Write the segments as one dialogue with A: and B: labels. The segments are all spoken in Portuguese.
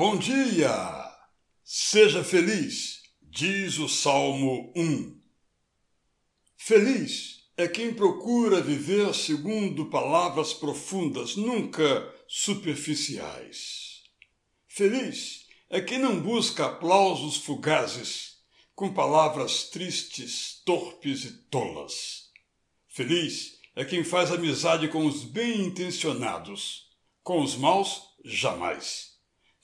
A: Bom dia! Seja feliz, diz o Salmo 1. Feliz é quem procura viver segundo palavras profundas, nunca superficiais. Feliz é quem não busca aplausos fugazes, com palavras tristes, torpes e tolas. Feliz é quem faz amizade com os bem intencionados, com os maus, jamais.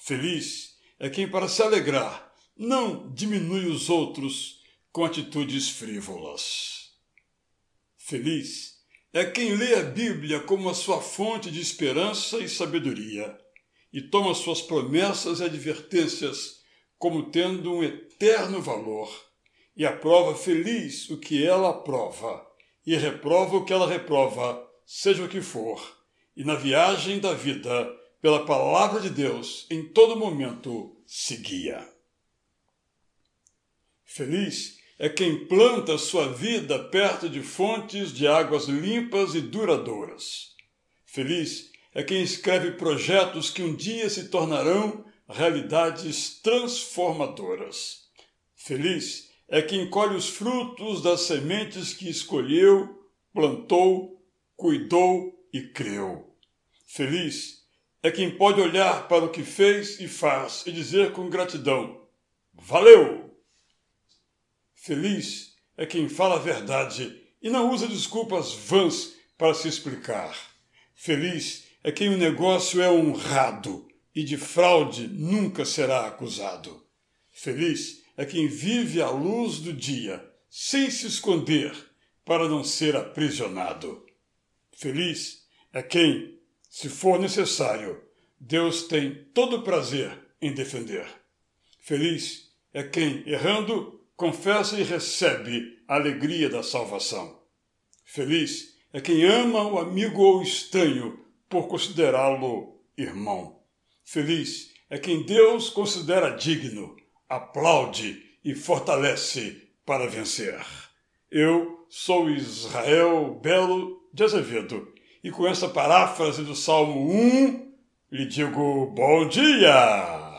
A: Feliz é quem, para se alegrar, não diminui os outros com atitudes frívolas. Feliz é quem lê a Bíblia como a sua fonte de esperança e sabedoria e toma suas promessas e advertências como tendo um eterno valor e aprova feliz o que ela aprova e reprova o que ela reprova, seja o que for, e na viagem da vida pela palavra de Deus, em todo momento se guia. Feliz é quem planta sua vida perto de fontes de águas limpas e duradouras. Feliz é quem escreve projetos que um dia se tornarão realidades transformadoras. Feliz é quem colhe os frutos das sementes que escolheu, plantou, cuidou e creu. Feliz é quem pode olhar para o que fez e faz e dizer com gratidão: Valeu! Feliz é quem fala a verdade e não usa desculpas vãs para se explicar. Feliz é quem o negócio é honrado e de fraude nunca será acusado. Feliz é quem vive à luz do dia, sem se esconder, para não ser aprisionado. Feliz é quem, se for necessário, Deus tem todo prazer em defender. Feliz é quem, errando, confessa e recebe a alegria da salvação. Feliz é quem ama o amigo ou estranho por considerá-lo irmão. Feliz é quem Deus considera digno, aplaude e fortalece para vencer. Eu sou Israel Belo de Azevedo e com essa paráfrase do Salmo 1, lhe digo bom dia!